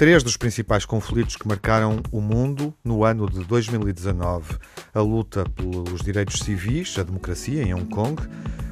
três dos principais conflitos que marcaram o mundo no ano de 2019: a luta pelos direitos civis, a democracia em Hong Kong,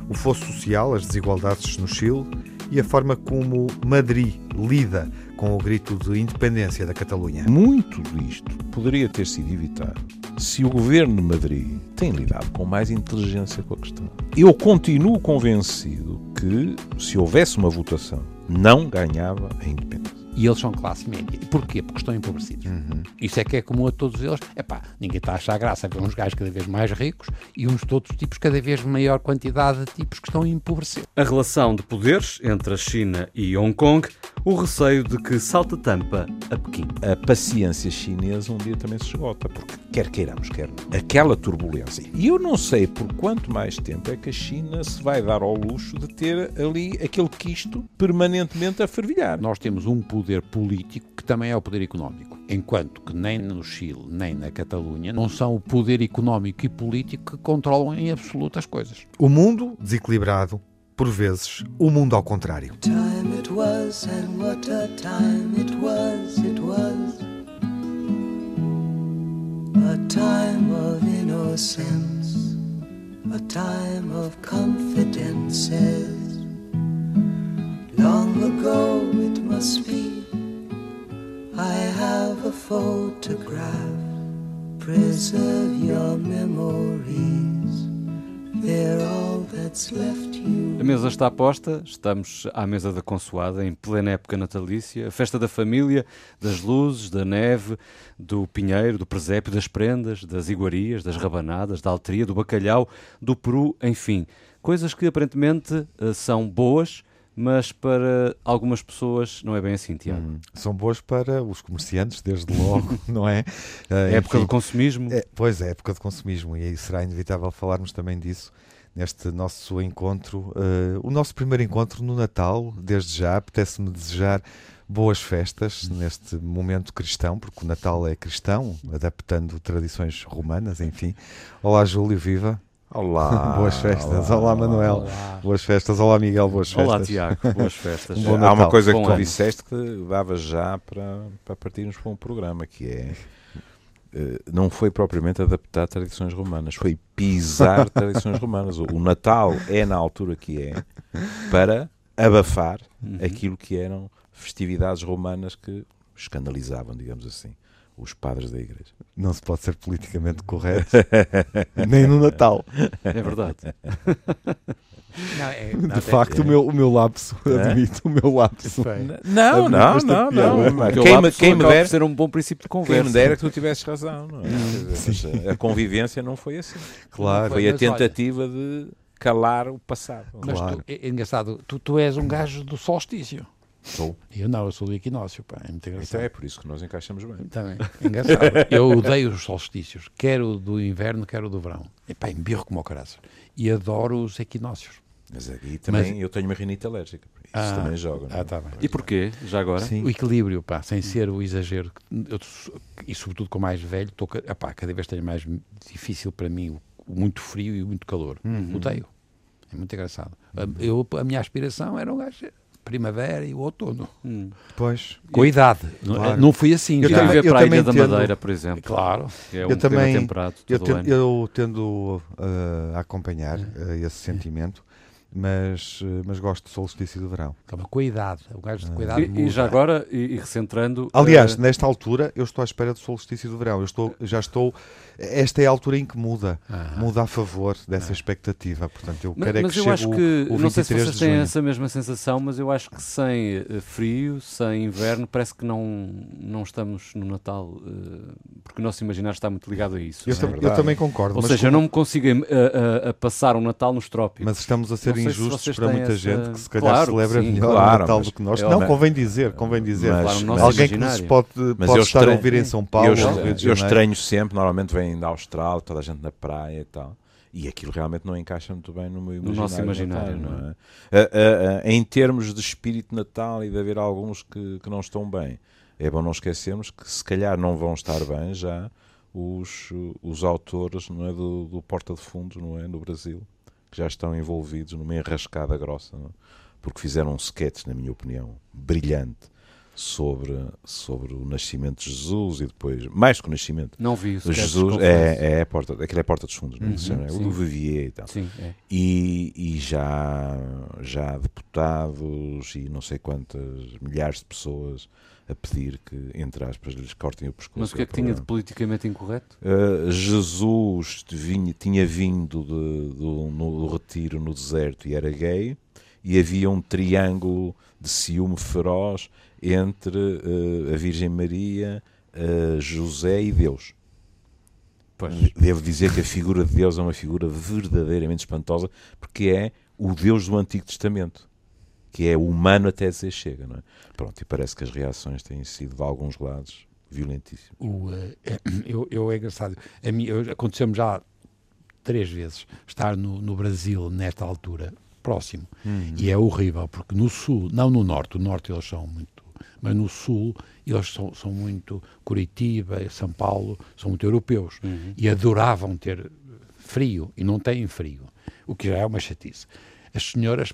o fosso social, as desigualdades no Chile e a forma como Madrid lida com o grito de independência da Catalunha. Muito disto poderia ter sido evitado se o governo de Madrid tem lidado com mais inteligência com a questão. Eu continuo convencido que, se houvesse uma votação, não ganhava a independência. E eles são classe média. Porquê? Porque estão empobrecidos. Uhum. Isso é que é comum a todos eles. É pá, ninguém está a achar graça ver uns gajos cada vez mais ricos e uns de outros tipos, cada vez maior quantidade de tipos que estão a empobrecer. A relação de poderes entre a China e Hong Kong, o receio de que salte tampa a Pequim. A paciência chinesa um dia também se esgota, porque quer queiramos, quer não. Aquela turbulência. E eu não sei por quanto mais tempo é que a China se vai dar ao luxo de ter ali aquele quisto permanentemente a fervilhar. Nós temos um poder político que também é o poder económico. Enquanto que nem no Chile, nem na Catalunha, não são o poder económico e político que controlam em absoluto as coisas. O mundo desequilibrado, por vezes, o mundo ao contrário. time it was, and what a time it was, it was. A time of innocence, a time of confidences. Long ago it must be, I have a photograph. Preserve your memories, they're all that's left you. A mesa está posta, estamos à mesa da consoada, em plena época natalícia, a festa da família, das luzes, da neve, do pinheiro, do presépio, das prendas, das iguarias, das rabanadas, da altria, do bacalhau, do peru, enfim. Coisas que aparentemente eh, são boas, mas para algumas pessoas não é bem assim, Tiago. Hum, São boas para os comerciantes, desde logo, não é? É Uh, época enfim, do consumismo. é, pois é, época de consumismo, e aí será inevitável falarmos também disso neste nosso encontro, uh, o nosso primeiro encontro no Natal, desde já, apetece-me desejar boas festas neste momento cristão, porque o Natal é cristão, adaptando tradições romanas, enfim. Olá, Júlio, viva. Olá! boas festas. Olá, Manuel. Boas festas. Olá, Miguel, boas festas. Olá, Tiago, boas festas. Um bom Há uma coisa Bom que tu ano. disseste que dava já para, para partirmos para um programa, que é eh, não foi propriamente adaptar tradições romanas, foi pisar tradições romanas. O, o Natal é na altura que é para abafar Uhum. aquilo que eram festividades romanas que escandalizavam, digamos assim, os padres da igreja. Não se pode ser politicamente correto, nem no Natal. É verdade. Não, é, De facto, o meu, o meu lapso, É? admito, o meu lapso. Não, não, não, não. Quem me, quem me dera, ser um bom princípio de quem conversa. me dera que tu tivesses razão. Não é? Dizer, mas a convivência não foi assim. Claro. Foi a Mas olha- tentativa de calar o passado. Mas Claro. tu, é, é engraçado, tu, tu és um gajo do solstício. Sou. Eu não, eu sou do equinócio, pá, é muito Então engraçado. é por isso que nós encaixamos bem. Também, é engraçado. eu odeio os solstícios, quer o do inverno, quer o do verão. E pá, embirro como o caraças. E adoro os equinócios. Mas aqui também eu tenho uma rinite alérgica. Isso Ah, também joga. é? Ah, tá bem. E porquê, já agora? Sim. O equilíbrio, pá, sem ser o exagero. Eu, e sobretudo com mais velho, estou, ca- epá, cada vez tenho mais difícil para mim o, muito frio e o muito calor. Uhum. Odeio. É muito engraçado. A, eu, a minha aspiração era um gajo primavera e o outono. Hum. Pois. Com a idade. Não- Claro. Não fui assim. Eu já. também- viver para a Ilha da Madeira, por exemplo. Claro. Que é um Eu também- temperado Eu, todo ten- eu tendo uh, a acompanhar uh, esse sentimento, mas, uh, mas gosto do solstício do verão. Calma, com a idade. O gajo de a idade E, e já agora, e, e recentrando... Aliás, eh, nesta altura, eu estou à espera do solstício do verão. Eu estou, já estou. Esta é a altura em que muda. Ah. Muda a favor dessa expectativa. Portanto, eu mas, quero é mas que eu chegue acho o, que, o 23 não sei se vocês de têm essa mesma sensação, mas eu acho que sem eh, frio, sem inverno, parece que não, não estamos no Natal, eh, porque o nosso imaginário está muito ligado a isso. Eu, não é? eu também concordo. Ou mas, seja, eu como- não me consigo eh, a, a- a passar um Natal nos trópicos. mas estamos a ser Não sei se injustos para muita essa- gente que se calhar Claro celebra sim, melhor claro, Natal mas do que nós. eu- não, mas- convém dizer, convém dizer. Mas- nosso Alguém que nos pode, Mas pode estar a ouvir em São Paulo, eu, no eu estranho sempre, normalmente vem da Austrália, toda a gente na praia e tal. E aquilo realmente não encaixa muito bem no meu No imaginário. nosso imaginário, natal, não é? é? Ah, ah, ah, em termos de espírito natal e de haver alguns que, que não estão bem, é bom não esquecermos que se calhar não vão estar bem já os, os autores não é, do, do Porta de Fundos não é, no Brasil, que já estão envolvidos numa enrascada grossa, é? porque fizeram um sketch, na minha opinião, brilhante, sobre, sobre o nascimento de Jesus e depois, mais que o nascimento, Não vi o sketch, Jesus é, é a porta, aquilo é a porta dos fundos, não é? Uhum, Isso é, o do Vivier e tal. Sim, é. E, e já, já deputados e não sei quantas milhares de pessoas a pedir que, entre aspas, lhes cortem o pescoço. Mas o que é que tinha de politicamente incorreto? Uh, Jesus vinha- tinha vindo de- do, no, do retiro no deserto e era gay, e havia um triângulo de ciúme feroz entre uh, a Virgem Maria, uh, José e Deus. Pois. Devo dizer que a figura de Deus é uma figura verdadeiramente espantosa, porque é o Deus do Antigo Testamento, que é humano até dizer chega. Não é? Pronto, e parece que as reações têm sido, de alguns lados, violentíssimas. O, eh, eu, eu é engraçado. Aconteceu-me já três vezes estar no, no Brasil nesta altura, próximo. E é horrível, porque no sul, não no norte, o norte eles são muito. Mas no sul eles são, são muito. Curitiba, São Paulo, são muito europeus. E adoravam ter frio e não têm frio. O que já é uma chatice. As senhoras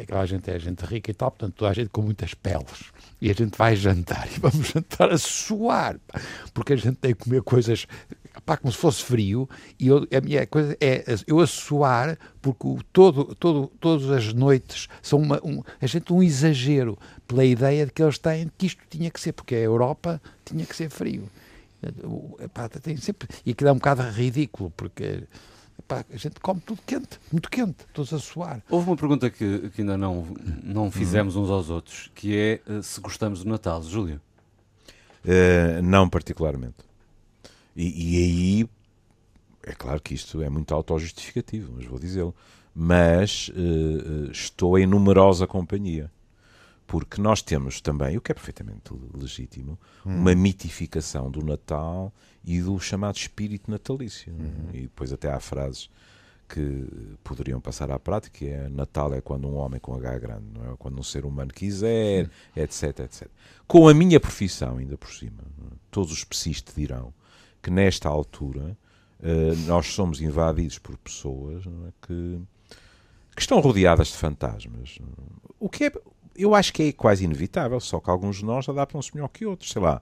aquela gente é gente rica e tal, portanto toda a gente com muitas peles. E a gente vai jantar e vamos jantar a suar, pá, porque a gente tem que comer coisas pá, como se fosse frio e eu, a minha coisa é eu a suar porque o, todo, todo, todas as noites são uma, um, a gente um exagero pela ideia de que eles têm que isto tinha que ser, porque a Europa tinha que ser frio. Epá, tem sempre, e aquilo é um bocado ridículo, porque epá, a gente come tudo quente, muito quente, todos a suar. Houve uma pergunta que, que ainda não, não fizemos uns aos outros, que é eh, se gostamos do Natal. Júlio? Uh, não particularmente. E, e aí, é claro que isto é muito autojustificativo, mas vou dizê-lo. Mas uh, uh, estou em numerosa companhia. Porque nós temos também, o que é perfeitamente legítimo, uma mitificação do Natal e do chamado espírito natalício. é? E depois até há frases que poderiam passar à prática, que é Natal é quando um homem com H grande, não é? quando um ser humano quiser, etc, etc. Com a minha profissão, ainda por cima, é? todos os pescistas dirão que nesta altura eh, nós somos invadidos por pessoas é? que, que estão rodeadas de fantasmas. é? O que é, eu acho que é quase inevitável, só que alguns de nós adaptam-se melhor que outros, sei lá.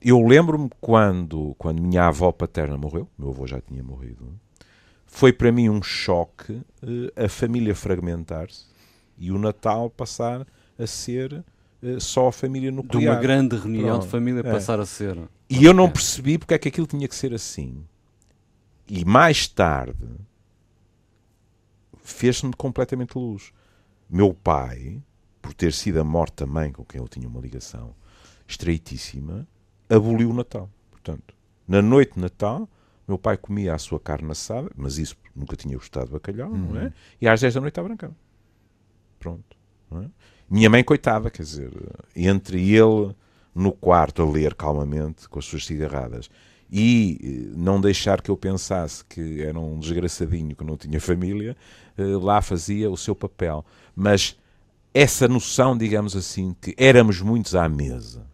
Eu lembro-me quando, quando minha avó paterna morreu, meu avô já tinha morrido, foi para mim um choque eh, a família fragmentar-se e o Natal passar a ser eh, só a família De nuclear. uma grande reunião Pronto. de família É. passar a ser. E eu não percebi porque é que aquilo tinha que ser assim. E mais tarde fez-me completamente luz. Meu pai, por ter sido a morte também com quem eu tinha uma ligação estreitíssima, aboliu o Natal. Portanto, na noite de Natal, meu pai comia a sua carne assada, mas isso nunca tinha gostado de bacalhau, não é? E às 10 da noite estava cama. Pronto. é? Minha mãe, coitada, quer dizer, entre ele no quarto a ler calmamente com as suas cigarradas e eh, não deixar que eu pensasse que era um desgraçadinho que não tinha família, eh, lá fazia o seu papel. Mas essa noção, digamos assim, que éramos muitos à mesa,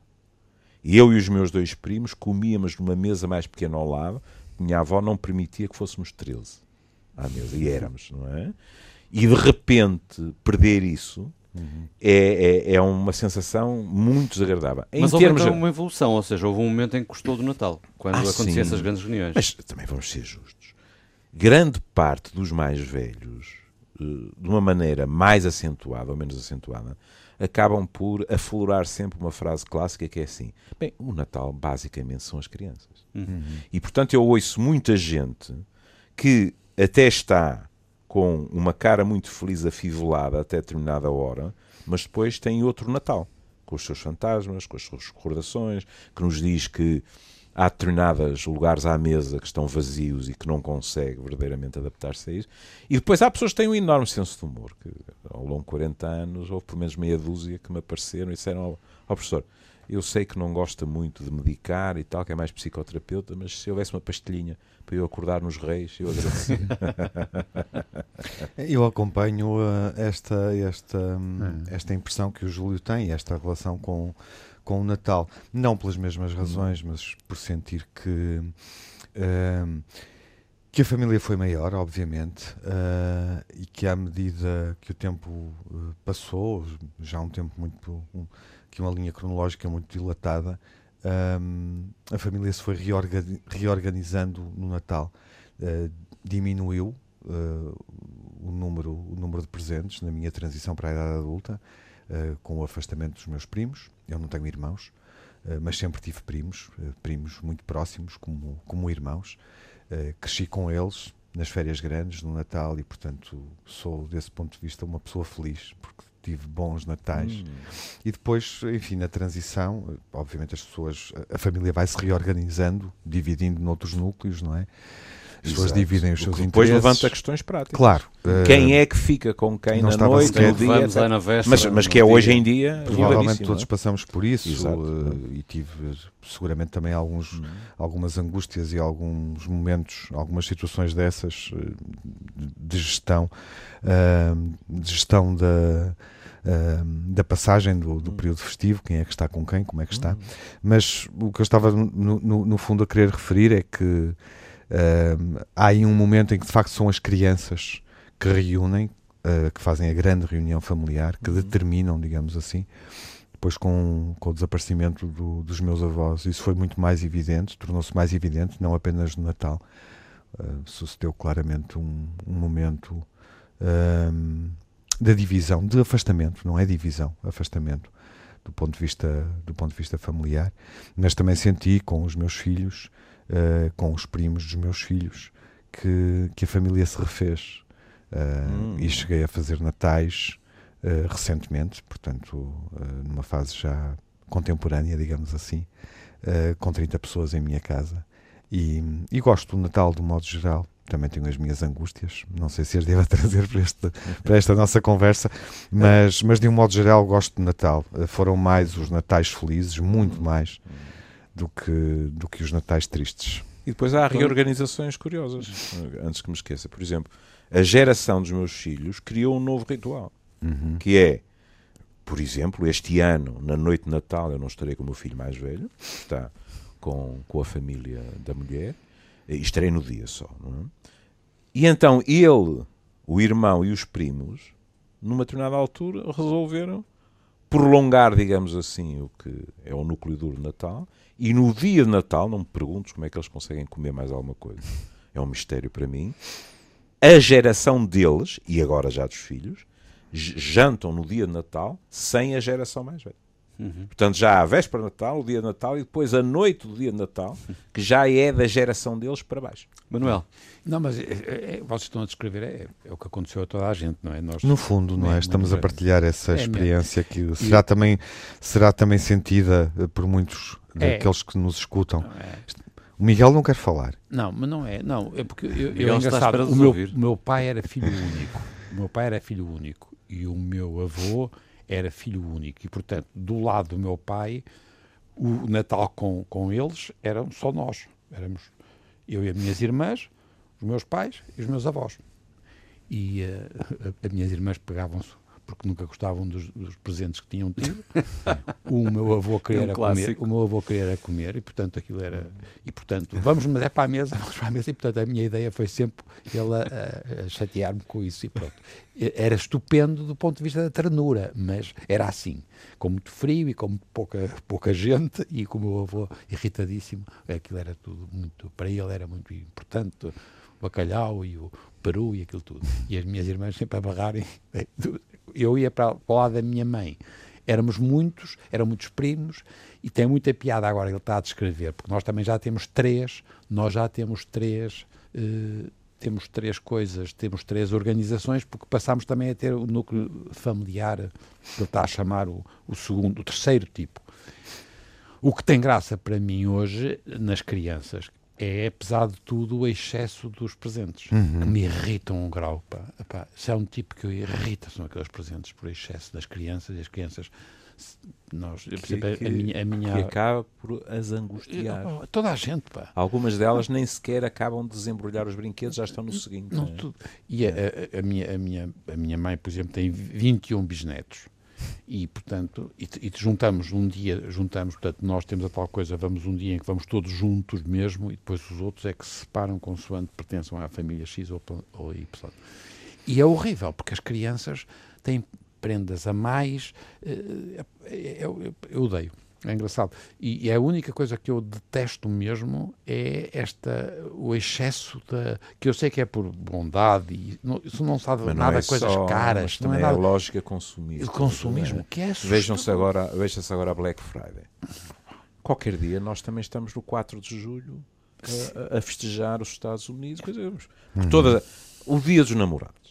e eu e os meus dois primos comíamos numa mesa mais pequena ao lado, minha avó não permitia que fôssemos 13 à mesa, e éramos, não é? E de repente perder isso é, é, é uma sensação muito desagradável. Em Mas houve termos então uma evolução, ou seja, houve um momento em que gostou do Natal, quando Ah, aconteciam essas grandes reuniões. Mas também vamos ser justos. Grande parte dos mais velhos, de uma maneira mais acentuada ou menos acentuada, acabam por aflorar sempre uma frase clássica que é assim: bem, o Natal basicamente são as crianças. E portanto eu ouço muita gente que até está com uma cara muito feliz afivelada até determinada hora, mas depois tem outro Natal, com os seus fantasmas, com as suas recordações, que nos diz que há determinados lugares à mesa que estão vazios e que não consegue verdadeiramente adaptar-se a isso. E depois há pessoas que têm um enorme senso de humor, que ao longo de 40 anos houve pelo menos meia dúzia que me apareceram e disseram ao, ao professor, eu sei que não gosta muito de medicar e tal, que é mais psicoterapeuta, mas se houvesse uma pastilhinha para eu acordar nos reis, eu agradecia. Eu acompanho uh, esta, esta, hum, esta impressão que o Júlio tem, esta relação com, com o Natal. Não pelas mesmas razões, mas por sentir que hum, que a família foi maior, obviamente, uh, e que à medida que o tempo uh, passou, já um tempo muito. Um, que uma linha cronológica muito dilatada, um, a família se foi reorga reorganizando no Natal. Uh, diminuiu o, número, o número de presentes na minha transição para a idade adulta, com o afastamento dos meus primos. Eu não tenho irmãos, mas sempre tive primos, primos muito próximos, como, como irmãos. Uh, cresci com eles nas férias grandes, no Natal, e portanto sou, desse ponto de vista, uma pessoa feliz, porque tive bons natais. Hum. E depois, enfim, na transição, obviamente as pessoas, a família vai se reorganizando, dividindo noutros núcleos, não é? As pessoas dividem os seus depois interesses. Depois levanta questões práticas. Claro. Quem uh, é que fica com quem na noite, no dia, lá na véspera, mas, mas que é hoje em dia. Provavelmente todos é? passamos por isso uh, e tive seguramente também alguns, uhum. algumas angústias e alguns momentos, algumas situações dessas uh, de gestão, de gestão da. Uh, da passagem do, do, hum. período festivo, quem é que está com quem, como é que está. Uhum. Mas o que eu estava, no, no, no, fundo, a querer referir é que Uh, há aí um momento em que de facto são as crianças que reúnem, uh, que fazem a grande reunião familiar, que uhum. determinam, digamos assim. Depois, com, com o desaparecimento do, dos meus avós, isso foi muito mais evidente, tornou-se mais evidente, não apenas no Natal. Uh, sucedeu claramente um, um momento da divisão, de afastamento, não é divisão, afastamento do ponto de vista do ponto de vista familiar, mas também senti com os meus filhos uh, com os primos dos meus filhos, que, que a família se refez. Uh, hum. E cheguei a fazer natais uh, recentemente, portanto, numa fase já contemporânea, digamos assim, com 30 pessoas em minha casa. E, e gosto do Natal de um modo geral também tenho as minhas angústias, não sei se as devo trazer para, este, para esta nossa conversa, mas, mas de um modo geral gosto de Natal. Foram mais os Natais felizes, muito mais, do que, do que os natais tristes. E depois há reorganizações curiosas, antes que me esqueça. Por exemplo, a geração dos meus filhos criou um novo ritual, uhum. que é, por exemplo, este ano, na noite de Natal, eu não estarei com o meu filho mais velho, está com, com a família da mulher, e estarei no dia só. É? E então ele, o irmão e os primos, numa determinada altura, resolveram prolongar, digamos assim, o que é o núcleo duro de Natal e no dia de Natal, não me perguntes como é que eles conseguem comer mais alguma coisa. É um mistério para mim. A geração deles, e agora já dos filhos, jantam no dia de Natal sem a geração mais velha. Uhum. Portanto, já há a véspera de Natal, o dia de Natal e depois a noite do dia de Natal, que já é da geração deles para baixo. Manuel. Não, mas é, é, é vocês estão a descrever, é, é, o que aconteceu a toda a gente, não é? Nós, no fundo, não é? Estamos a partilhar essa experiência que será, também, será também sentida por muitos daqueles que nos escutam. O Miguel não quer falar. Não, mas não é. Não, é porque eu, eu é engraçado. O meu, o meu pai era filho único. O meu pai era filho único e o meu avô era filho único. E, portanto, do lado do meu pai, o Natal com, com eles eram só nós. Éramos eu e as minhas irmãs, os meus pais e os meus avós. E uh, as minhas irmãs pegavam-se porque nunca gostavam dos, dos, presentes que tinham tido. o meu avô queria é um comer, o meu avô queria comer e portanto aquilo era e portanto vamos mas é para a mesa, vamos para a mesa e portanto a minha ideia foi sempre ele a, a chatear-me com isso e pronto. Era estupendo do ponto de vista da ternura, mas era assim, com muito frio e com pouca pouca gente e com o meu avô irritadíssimo, aquilo era tudo muito para ele era muito importante o bacalhau e o peru e aquilo tudo. E as minhas irmãs sempre a barrarem eu ia para, para o lado da minha mãe. Éramos muitos, eram muitos primos, e tem muita piada agora ele está a descrever, porque nós também já temos três, nós já temos três, uh, temos três coisas, temos três organizações, porque passamos também a ter o núcleo familiar, que ele está a chamar o, o segundo, o terceiro tipo. O que tem graça para mim hoje nas crianças, é, apesar de tudo, o excesso dos presentes, uhum. que me irritam um grau. Pá. Epá, se é um tipo que irrita, são aqueles presentes por excesso das crianças, e as crianças nós, que, exemplo, que, a minha, a minha... que acaba por as angustiar. Eu, toda a gente, pá. Algumas delas nem sequer acabam de desembrulhar os brinquedos, já estão no seguinte. Não, é? E a, a, a, minha, a, minha, a minha mãe, por exemplo, tem 21 bisnetos. E, portanto, e, e juntamos um dia, juntamos, portanto, nós temos a tal coisa, vamos um dia em que vamos todos juntos mesmo e depois os outros é que se separam consoante pertençam à família X ou, ou Y. E é horrível, porque as crianças têm prendas a mais. eh, Eu, eu, eu odeio. É engraçado. E, e a única coisa que eu detesto mesmo é esta, o excesso da. que eu sei que é por bondade, e não, isso não sabe Mas não nada é coisas só, caras, não é também nada. a lógica consumista. O consumismo, que é Vejam-se agora, veja-se agora a Black Friday. Qualquer dia nós também estamos no 4 de julho a, a festejar os Estados Unidos. Quer dizer, por toda, o dia dos namorados.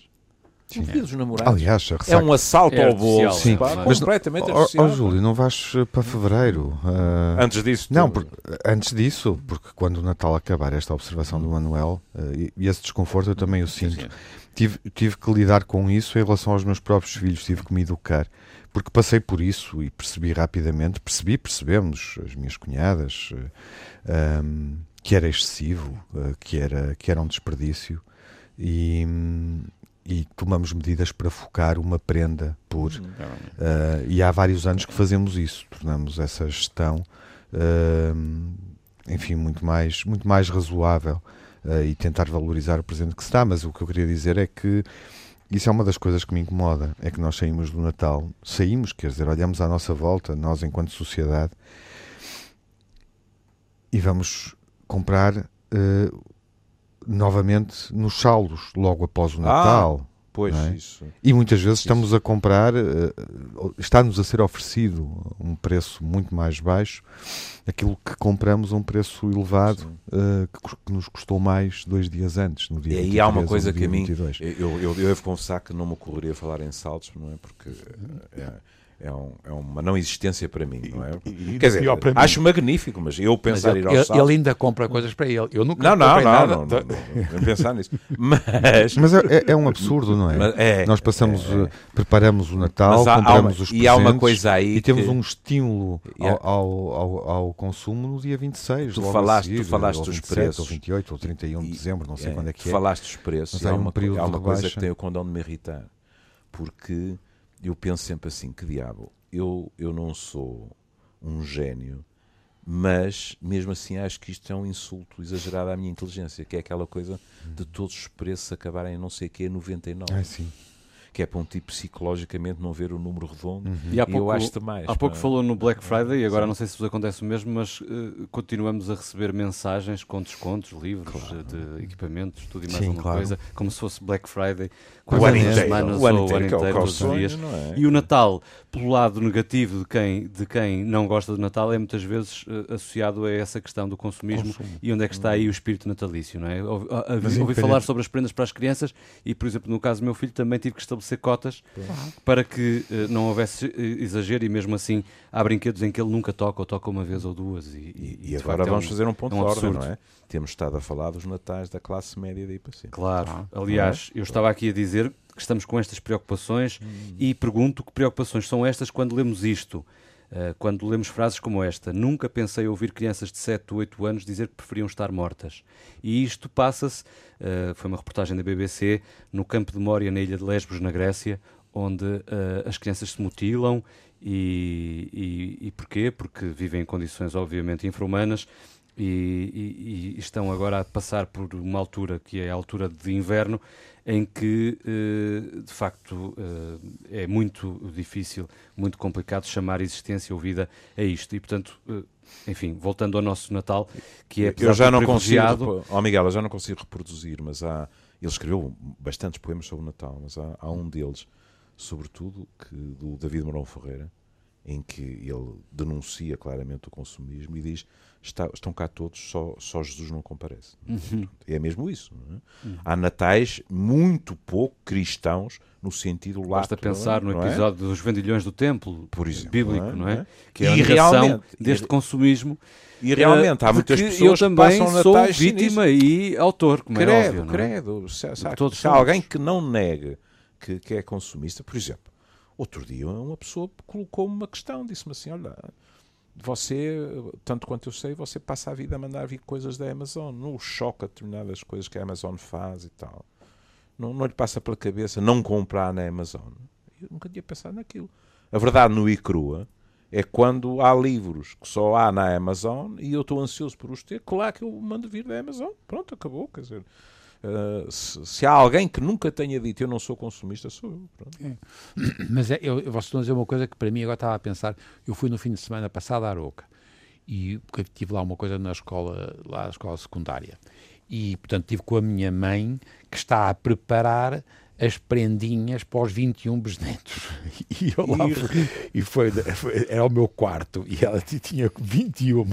O dia dos namorados Aliás, a é um assalto É ao artificial, bolso. sim, pá, mas- completamente Ó ó, artificial. Júlio, não vais eh, para fevereiro. ah, Antes disso, Não, porque- antes disso, porque quando o Natal acabar, esta observação do Manuel eh, e, esse desconforto eu também o sinto. Tive, tive que lidar com isso em relação aos meus próprios filhos, tive que me educar, porque passei por isso e percebi rapidamente, percebi, percebemos, as minhas cunhadas, ahm, que era excessivo, que, era, que era um desperdício e, hum, e tomamos medidas para focar uma prenda por. eh, e há vários anos que fazemos isso, tornamos essa gestão, ahm, enfim, muito mais, muito mais razoável eh, e tentar valorizar o presente que se dá. Mas o que eu queria dizer é que isso é uma das coisas que me incomoda, é que nós saímos do Natal, saímos, quer dizer, olhamos à nossa volta, nós enquanto sociedade, e vamos comprar novamente nos saldos, logo após o Natal. Pois, não é? isso. E muitas vezes estamos a comprar, eh, está-nos a ser oferecido um preço muito mais baixo, aquilo que compramos a um preço elevado, eh, que, nos custou mais dois dias antes, no dia E aí 23 há uma coisa que a mim. 22. Eu, eu, eu devo confessar que não me ocorreria falar em saltos, não é? Porque é, é, um- é uma não existência para mim, não é? e Quer dizer, acho magnífico, mas eu Mas pensar ele, ir aos ele- ele ainda compra coisas para ele. Eu nunca Não, não, não, nada. não, não, não, não, pensar nisso. Mas, Mas é, é- é um absurdo, não é? mas é, Nós passamos, é, é. eh, preparamos o Natal, Mas há- há compramos uma- os e há uma coisa aí e temos que- um estímulo E há- ao, ao, ao, ao consumo no dia 26. Tu falaste- tu seguir, falaste ou dos 27, preços. Ou 28, ou 31 de E- dezembro, não sei é, quando é que tu é. falaste dos preços Mas e há há um uma, período há uma coisa que tem o condão de me irritar. Porque eu penso sempre assim: que diabo, eu, eu não sou um gênio, mas mesmo assim acho que isto é um insulto exagerado à minha inteligência, que é aquela coisa de todos os preços acabarem em não sei o que, 99. Ah, sim. Que é para um tipo psicologicamente não ver o número redondo. E há E eu pouco, acho demais. há pouco pá. falou no Black Friday, e agora Sim. não sei se vos acontece o mesmo, mas eh, continuamos a receber mensagens com descontos, livros Claro. de equipamentos, tudo e mais Sim, alguma claro. coisa, como se fosse Black Friday, O quase inteiro, semanas o ano ou o ano inteiro, é o- inteiro, é o todos os dias. é? E o Natal, pelo lado negativo de quem, de quem não gosta de Natal, é muitas vezes eh, associado a essa questão do consumismo Consumo. e onde é que está aí o espírito natalício, não é? Ouvi, ouvi falar sobre as prendas para as crianças e, por exemplo, no caso do meu filho, também tive que estabelecer cotas para que eh, não houvesse eh, exagero e mesmo assim há brinquedos em que ele nunca toca ou toca uma vez ou duas. E, E, e e agora é vamos um- fazer um ponto é um de ordem, absurdo. não é? Temos estado a falar dos natais da classe média daí para cima. Claro. Aliás, eu estava aqui a dizer que estamos com estas preocupações e pergunto que preocupações são estas quando lemos isto. Uh, quando lemos frases como esta, nunca pensei ouvir crianças de 7 ou 8 anos dizer que preferiam estar mortas. E isto passa-se, uh, foi uma reportagem da BBC, no campo de Mória, na ilha de Lesbos, na Grécia, onde uh, as crianças se mutilam. E, e, e porquê? Porque vivem em condições, obviamente, infra-humanas e, e- e estão agora a passar por uma altura que é a altura de inverno, em que, eh, de facto, eh, é muito difícil, muito complicado chamar existência ou vida a isto. E, portanto, eh, enfim, voltando ao nosso Natal, que é eu já não consigo, oh Miguel, eu já não consigo reproduzir, mas há, ele escreveu bastantes poemas sobre o Natal, mas há, há um deles, sobretudo, que, do David Marão Ferreira, em que ele denuncia claramente o consumismo e diz "Está- estão cá todos, só, só Jesus não comparece. Uhum. É mesmo isso. é? Há natais muito pouco cristãos no sentido Basta lato, pensar no não é? episódio dos vendilhões do templo, Por exemplo, bíblico, não é? é? Não é? Que é a negação deste e- consumismo. E realmente há eh, muitas pessoas eu também que passam sou natais vítima e autor, como é credo, óbvio. é? credo. Se, se, Todos se há alguém que não negue que, que é consumista, por exemplo, outro dia uma pessoa colocou-me uma questão, disse-me assim: olha, você, tanto quanto eu sei, você passa a vida a mandar vir coisas da Amazon, não choca determinadas coisas que a Amazon faz e tal. Não, não lhe passa pela cabeça não comprar na Amazon. Eu nunca tinha pensado naquilo. A verdade nua e crua é quando há livros que só há na Amazon e eu estou ansioso por os ter, claro que eu mando vir da Amazon. Pronto, acabou. Quer dizer, uh, se, se, há alguém que nunca tenha dito eu não sou consumista, sou eu. É. Mas é, eu, eu vou dizer uma coisa que para mim agora estava a pensar. Eu fui no fim de semana passado à Aroca e tive lá uma coisa na escola, lá na escola secundária. E, portanto, tive com a minha mãe que está a preparar as prendinhas para os 21 bisnetos. E eu lá fui, e foi, foi, era o meu quarto e ela tinha 21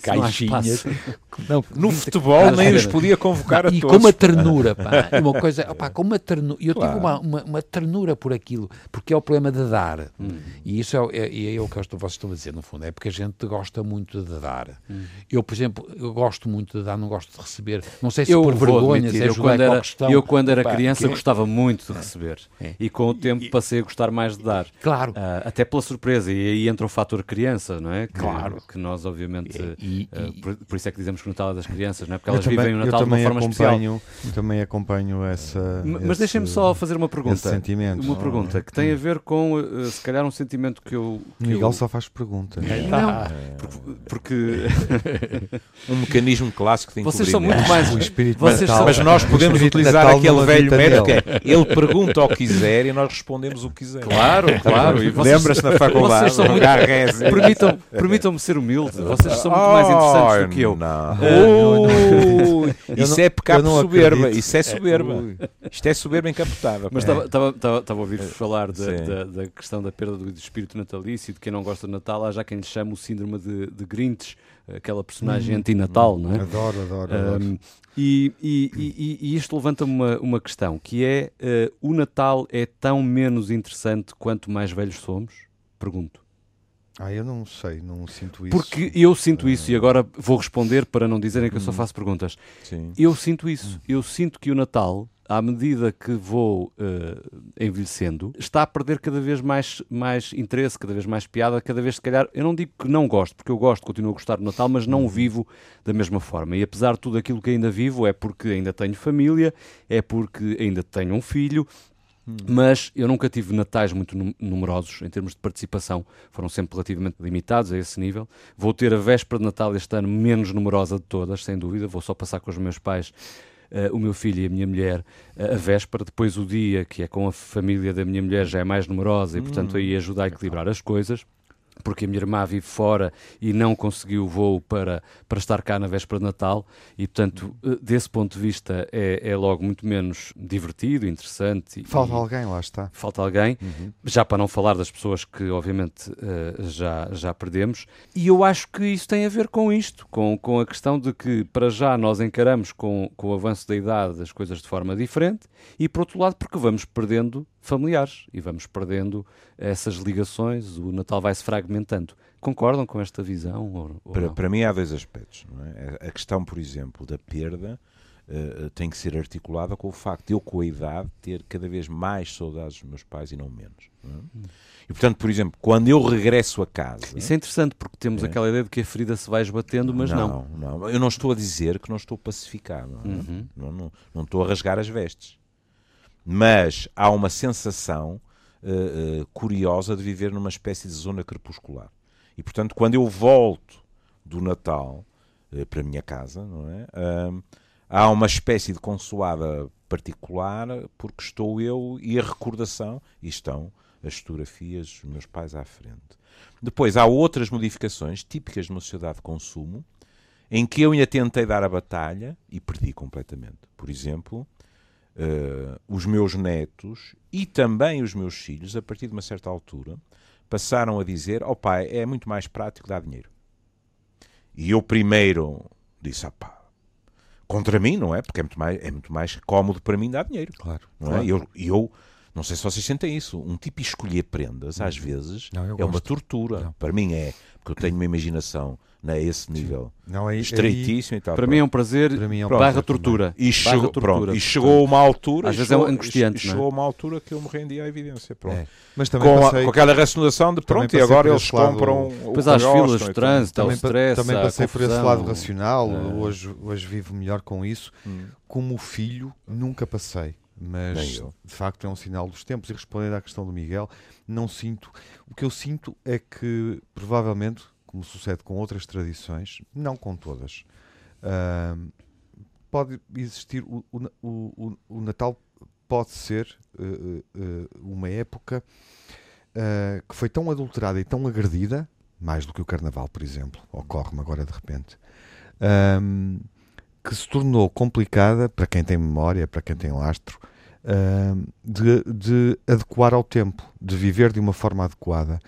caixinhas. Não, no futebol nem os podia convocar não, a e todos. com uma ternura, pá, uma coisa, opá, com uma ternura. Eu claro. tive uma, uma, uma, ternura por aquilo, porque é o problema de dar. Hum. E isso é, é, é o que vocês estão a dizer, no fundo, é porque a gente gosta muito de dar. Hum. Eu, por exemplo, eu gosto muito de dar, não gosto de receber. Não sei se eu por vergonha, se eu, quando era, eu quando era criança que... gostava muito muito de receber. É. E com o tempo e, passei a gostar mais de dar. Claro. Uh, até pela surpresa. E aí entra o fator criança, não é? Que, claro. Que nós, obviamente. E, uh, por, por, isso é que dizemos que o Natal é das crianças, não é? Porque elas também, vivem o Natal de uma forma especial. Também acompanho essa. Mas deixem-me só fazer uma pergunta. sentimento. Uma pergunta que tem a ver com, uh, se calhar, um sentimento que eu. Que Miguel eu... só faz perguntas. Não, porque. um mecanismo clássico de Vocês são muito mais. O espírito mas, mas nós podemos utilizar aquele velho método que é ele pergunta o que quiser e nós respondemos o que quiser. Claro, claro. Lembra-se na faculdade? Vocês são muito... Permitam, permitam-me ser humilde. Vocês são muito mais interessantes do que eu. Não. Oh, isso é pecado soberba. Isso é soberba. Isto é soberba encapotada. Mas estava a ouvir-vos falar da, da, questão da perda do espírito natalício, de quem não gosta de Natal. Há já quem lhe chama o síndrome de, de Grinch aquela personagem hum, antinatal, hum, não é? Adoro, adoro. adoro. Um, e, e, e, e, isto levanta-me uma, uma questão, que é, uh, o Natal é tão menos interessante quanto mais velhos somos? Pergunto. Ah, eu não sei, não sinto isso. Porque eu sinto isso, e agora vou responder para não dizerem que eu só hum. faço perguntas. Sim. Eu sinto isso. Eu sinto que o Natal à medida que vou uh, envelhecendo, está a perder cada vez mais, mais interesse, cada vez mais piada, cada vez, se calhar, eu não digo que não gosto, porque eu gosto, continuo a gostar do Natal, mas não uhum. vivo da mesma forma. E apesar de tudo aquilo que ainda vivo, é porque ainda tenho família, é porque ainda tenho um filho, hum. mas eu nunca tive natais muito numerosos em termos de participação, foram sempre relativamente limitados a esse nível. Vou ter a véspera de Natal este ano menos numerosa de todas, sem dúvida, vou só passar com os meus pais uh, o meu filho e a minha mulher uh, a véspera, depois o dia que é com a família da minha mulher já é mais numerosa e, portanto, aí ajuda a equilibrar as coisas porque a minha irmã vive fora e não conseguiu o voo para, para estar cá na véspera de Natal e, portanto, eh, desse ponto de vista é, é logo muito menos divertido, interessante. Falta e, alguém, lá está. Falta alguém, uhum. já para não falar das pessoas que, obviamente, uh, já, já perdemos. E eu acho que isso tem a ver com isto, com, com a questão de que, para já, nós encaramos com, com o avanço da idade as coisas de forma diferente e, por outro lado, porque vamos perdendo familiares e vamos perdendo essas ligações, o Natal vai se fragmentando. Concordam com esta visão? Ou, ou para, para, mim há dois aspectos. É? A questão, por exemplo, da perda uh, tem que ser articulada com o facto de eu, com a idade, ter cada vez mais saudades dos meus pais e não menos. Não é? hum. E portanto, por exemplo, quando eu regresso a casa. Isso é interessante porque temos é. aquela ideia de que a ferida se vai esbatendo, mas não. Não, não. Eu não estou a dizer que não estou pacificado. Não, é? uhum. não, não, não estou a rasgar as vestes mas há uma sensação uh, uh, curiosa de viver numa espécie de zona crepuscular. E, portanto, quando eu volto do Natal uh, para a minha casa, não é? há uma espécie de consoada particular porque estou eu e a recordação, e estão as fotografias dos meus pais à frente. Depois há outras modificações típicas de uma sociedade de consumo em que eu ainda tentei dar a batalha e perdi completamente. Por exemplo, uh, os meus netos e também os meus filhos, a partir de uma certa altura, passaram a dizer: Ó oh, pai, é muito mais prático dar dinheiro. E eu primeiro disse: ah, pá, contra mim, não é? Porque é muito mais, é muito mais cómodo para mim dar dinheiro. Claro. Não claro. É? Eu, eu não sei se vocês sentem isso. Um tipo escolher prendas, às vezes, não, é uma tortura. Não. Para mim é, porque eu tenho uma imaginação a esse nível não, aí, estreitíssimo aí, e tal. Para mim é um prazer, para mim é um barra prazer tortura. E, chegou, tortura, pronto, e chegou uma altura, às vezes é angustiante, e, é? chegou uma altura que eu me rendi à evidência, pronto. É. Mas também com, passei, a, com aquela racionalização de pronto, e agora eles compram Depois há as filas, o trânsito, também, o stress, também passei por esse lado racional, é. hoje, hoje vivo melhor com isso. Hum. Como filho, nunca passei. Mas de facto é um sinal dos tempos. E respondendo à questão do Miguel, não sinto. O que eu sinto é que, provavelmente, como sucede com outras tradições, não com todas, ahm, pode existir. O, o, o, o- Natal pode ser eh, eh, uma época que foi tão adulterada e tão agredida, mais do que o Carnaval, por exemplo, ocorre-me agora de repente, que se tornou complicada para quem tem memória, para quem tem lastro, de, de adequar ao tempo, de viver de uma forma adequada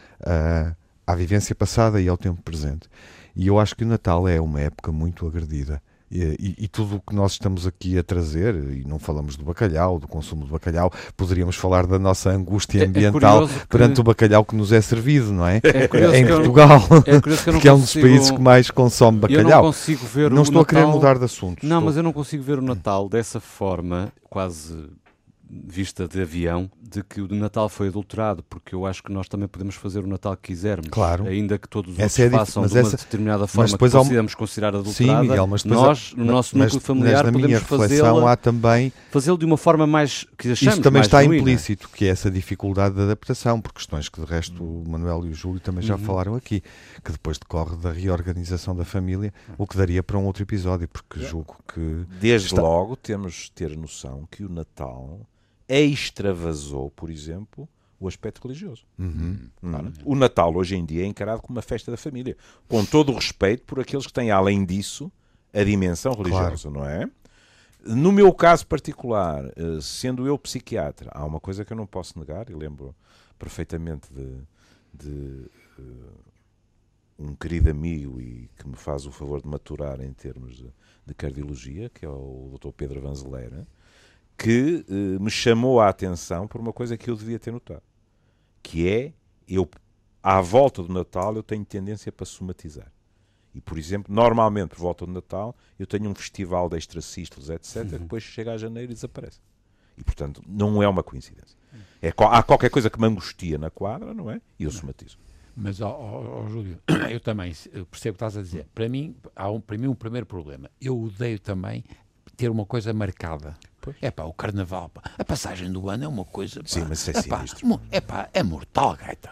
à vivência passada e ao tempo presente. E eu acho que o Natal é uma época muito agredida. E, e- e tudo o que nós estamos aqui a trazer, e não falamos do bacalhau, do consumo do bacalhau, poderíamos falar da nossa angústia É- é ambiental curioso que- perante o bacalhau que nos é servido, não é? É em que eu- Portugal, É que eu não que é um dos consigo- países que mais consome Eu não bacalhau. consigo ver Não o estou a querer Natal- mudar de assunto. Não, estou- mas eu não consigo ver o Natal dessa forma, quase vista de avião, de que o Natal foi adulterado, porque eu acho que nós também podemos fazer o Natal que quisermos. Claro. Ainda que todos os Essa é outros dif- façam mas de uma essa- determinada forma que depois há um- considerar Sim, adulterada, Miguel, mas depois nós, no nosso mas- núcleo familiar, mas na minha podemos reflexão fazê-lo há também fazê-lo de uma forma mais que achamos Isso também mais está genuína. implícito, que é essa dificuldade de adaptação, por questões que de resto o Manuel e o Júlio também já Uhum. falaram aqui, que depois decorre da reorganização da família, o que daria para um outro episódio, porque julgo que Desde Está- logo temos de ter noção que o Natal extravasou, por exemplo, o aspecto religioso. Uhum. Ora, O Natal hoje em dia é encarado como uma festa da família, com todo o respeito por aqueles que têm além disso a dimensão religiosa, não é? No meu caso particular, eh, sendo eu psiquiatra, há uma coisa que eu não posso negar, e lembro perfeitamente de, de, eh, um querido amigo e que me faz o favor de maturar em termos de, de cardiologia, que é o Dr. Pedro Vanzelera, que eh, me chamou a atenção por uma coisa que eu devia ter notado, que é eu à volta do Natal eu tenho tendência para somatizar. E, por exemplo, normalmente por volta do Natal eu tenho um festival de extracístolos, etc., que depois chega a janeiro e desaparece. E, portanto, não é uma coincidência. É, há qualquer coisa que me angustia na quadra, não é? E eu somatizo. Mas, ó, ó, ó, Júlio, eu também eu percebo o que estás a dizer. Para mim, há um, para mim um primeiro problema. Eu odeio também ter uma coisa marcada. Pois. É pá, o carnaval, pá. a passagem do ano é uma coisa. Pá, Sim, mas é epá, sinistro. mo- epá, é mortal, gaita.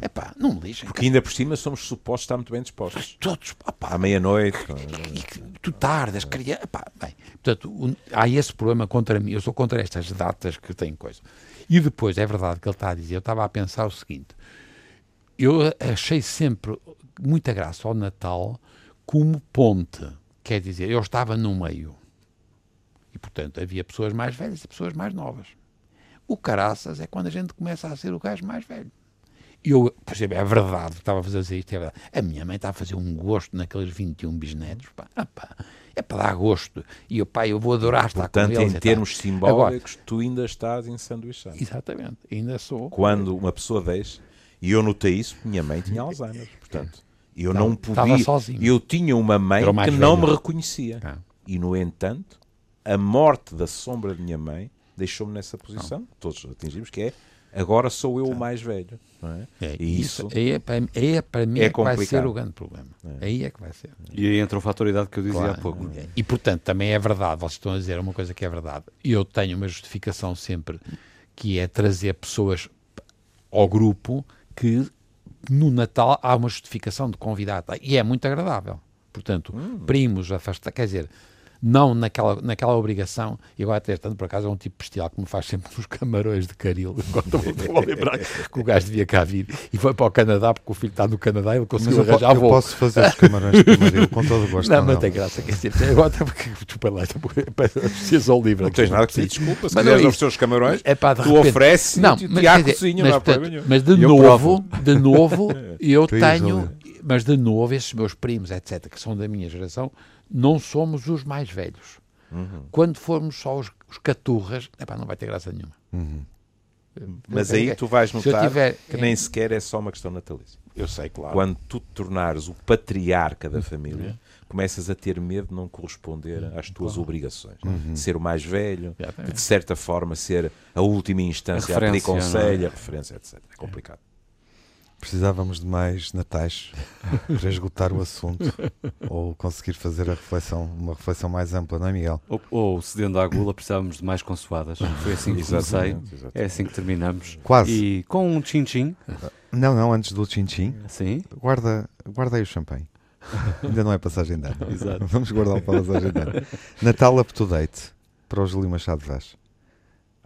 É pá, não me lixem. Porque ainda por cima somos supostos estar muito bem dispostos. Todos, opá, À meia-noite. e tu tardas, criança. Epá, bem, portanto, o- há esse problema contra mim. Eu sou contra estas datas que têm coisa. E depois, é verdade que ele está a dizer, eu estava a pensar o seguinte: eu achei sempre muita graça ao Natal como ponte. Quer dizer, eu estava no meio. Portanto, havia pessoas mais velhas e pessoas mais novas. O caraças é quando a gente começa a ser o gajo mais velho. E eu, por exemplo, é verdade, estava a fazer isto, é verdade. A minha mãe está a fazer um gosto naqueles 21 bisnetos, pá, ah, pá, é para dar gosto. E eu, pá, eu vou adorar estar Portanto, com eles. em e termos simbólicos, tu ainda estás ensanduichado. Exatamente, ainda sou. Quando uma pessoa deixa, e eu notei isso, minha mãe tinha Alzheimer, portanto, eu não estava podia. Eu tinha uma mãe o que não velho. me reconhecia. Ah. E, no entanto, a morte da sombra de minha mãe deixou-me nessa posição, todos atingimos, que é agora sou eu o mais velho. Não é? É, E isso, isso aí é, para, aí é para mim é é que vai ser o grande problema. Aí é que vai ser. E aí entra o fator idade que eu dizia há Claro. pouco. E portanto, também é verdade, vocês estão a dizer uma coisa que é verdade. Eu tenho uma justificação sempre que é trazer pessoas ao grupo que no Natal há uma justificação de convidar e é muito agradável. Portanto, primos, afasta, quer dizer, não naquela, naquela obrigação, e agora até tanto por acaso é um tipo bestial que me faz sempre nos camarões de Caril, quando estou- a lembrar que o gajo devia cá vir e foi para o Canadá porque o filho está no Canadá e ele Mas conseguiu eu, po- arranjar eu voo. posso fazer os camarões de camaril com todo o gosto. Não, mas Manuel. tem graça, quer dizer, agora está porque desculpa lá, precisas ao livre. Não tens nada que pedir desculpa. Se Mas quiseres não, oferecer os camarões, É pá, de tu repente- ofereces não, e mas, cozinha, mas, não há portanto, mas de eu novo, de novo, eu Tu tenho, mas de novo, esses meus primos, etc., que são da minha geração, não somos os mais velhos. Uhum. Quando formos só os, os caturras, epá, não vai ter graça nenhuma. Uhum. Mas Eu- aí tu vais notar tiver- que nem sequer é só uma questão natalícia. Eu sei, claro. Quando tu te tornares o patriarca Uhum. da família, começas a ter medo de não corresponder às tuas obrigações. Uhum. De ser o mais velho, de, certa forma ser a última instância A a pedir referência, conselho, é? a referência, etc. É complicado. Precisávamos de mais natais para esgotar o assunto ou conseguir fazer a reflexão, uma reflexão mais ampla, não é, Miguel? Ou, ou cedendo à gula, precisávamos de mais consoadas. Foi assim que comecei. É assim que terminamos. Quase. E com um tchim-tchim. Não, não, antes do chin-chin, Sim. guarda, guarda aí o champanhe. Ainda não é passagem de ano. Exato. Vamos guardá-lo para a passagem de ano. Natal up to date para o Júlio Machado Vaz.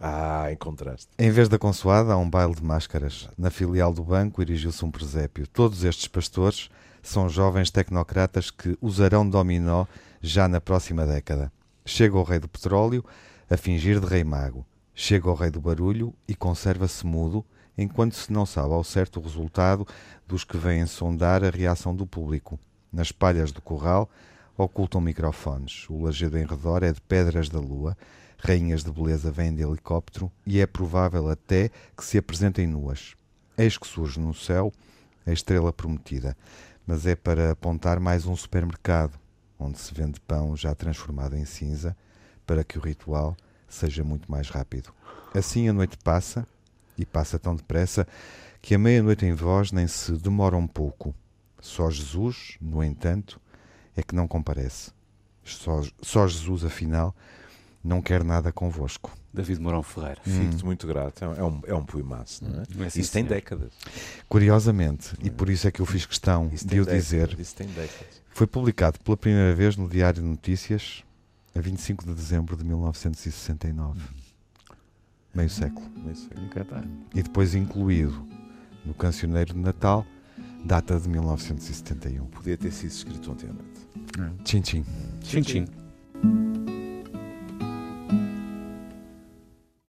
Ah, encontraste. Em vez da consoada, há um baile de máscaras. Na filial do banco erigiu-se um presépio. Todos estes pastores são jovens tecnocratas que usarão dominó já na próxima década. Chega o rei do petróleo a fingir de rei mago. Chega o rei do barulho e conserva-se mudo, enquanto se não sabe ao certo o resultado dos que vêm sondar a reação do público. Nas palhas do corral ocultam microfones. O lajedo em redor é de pedras da lua. Rainhas de beleza vêm de helicóptero e é provável até que se apresentem nuas. Eis que surge no céu a estrela prometida, mas é para apontar mais um supermercado, onde se vende pão já transformado em cinza, para que o ritual seja muito mais rápido. Assim a noite passa, e passa tão depressa, que a meia-noite em vós nem se demora um pouco. Só Jesus, no entanto, é que não comparece. Só, só Jesus, afinal, não quer nada convosco. David Mourão Ferreira. Fico-te muito grato. É um, é um poemaço, não é? Não é assim, Isso tem senhor? décadas. Curiosamente, e por isso é que eu fiz questão Isso de tem o décadas. dizer, Isso tem décadas. foi publicado pela primeira vez no Diário de Notícias a 25 de dezembro de 1969. Meio século. Sei. Nunca tá. E depois incluído no Cancioneiro de Natal, data de 1971. Podia ter sido escrito ontem à noite. Tchim, tchim. Tchim, tchim.